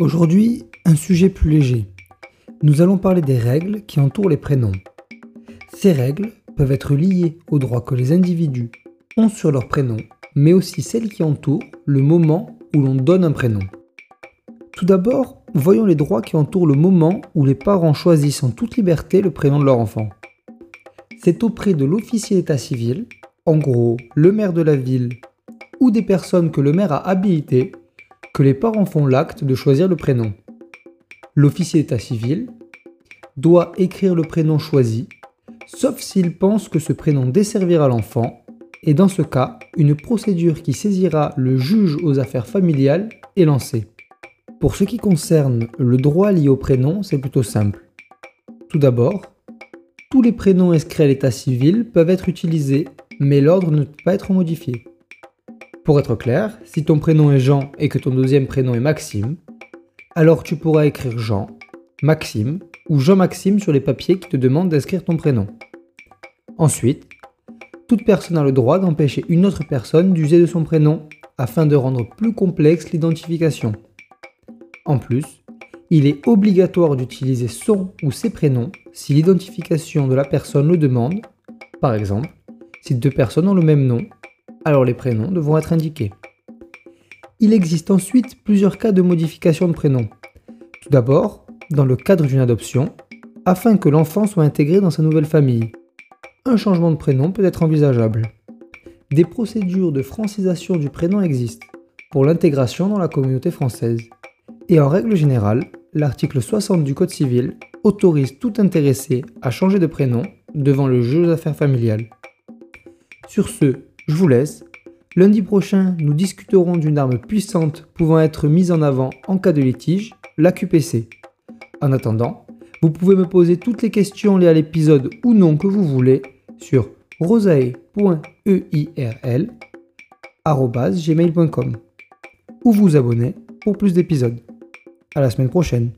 Aujourd'hui, un sujet plus léger. Nous allons parler des règles qui entourent les prénoms. Ces règles peuvent être liées aux droits que les individus ont sur leur prénom, mais aussi celles qui entourent le moment où l'on donne un prénom. Tout d'abord, voyons les droits qui entourent le moment où les parents choisissent en toute liberté le prénom de leur enfant. C'est auprès de l'officier d'état civil, en gros le maire de la ville ou des personnes que le maire a habilitées, que les parents font l'acte de choisir le prénom. L'officier d'état civil doit écrire le prénom choisi, sauf s'il pense que ce prénom desservira l'enfant, et dans ce cas, une procédure qui saisira le juge aux affaires familiales est lancée. Pour ce qui concerne le droit lié au prénom, c'est plutôt simple. Tout d'abord, tous les prénoms inscrits à l'état civil peuvent être utilisés, mais l'ordre ne peut pas être modifié. Pour être clair, si ton prénom est Jean et que ton deuxième prénom est Maxime, alors tu pourras écrire Jean, Maxime ou Jean-Maxime sur les papiers qui te demandent d'inscrire ton prénom. Ensuite, toute personne a le droit d'empêcher une autre personne d'user de son prénom afin de rendre plus complexe l'identification. En plus, il est obligatoire d'utiliser son ou ses prénoms si l'identification de la personne le demande. Par exemple, si deux personnes ont le même nom, alors les prénoms devront être indiqués. Il existe ensuite plusieurs cas de modification de prénom. Tout d'abord, dans le cadre d'une adoption, afin que l'enfant soit intégré dans sa nouvelle famille. Un changement de prénom peut être envisageable. Des procédures de francisation du prénom existent pour l'intégration dans la communauté française. Et en règle générale, l'article 60 du Code civil autorise tout intéressé à changer de prénom devant le juge aux affaires familiales. Sur ce, je vous laisse. Lundi prochain, nous discuterons d'une arme puissante pouvant être mise en avant en cas de litige, l'AQPC. En attendant, vous pouvez me poser toutes les questions liées à l'épisode ou non que vous voulez sur rosae.eirl.gmail.com ou vous abonner pour plus d'épisodes. À la semaine prochaine.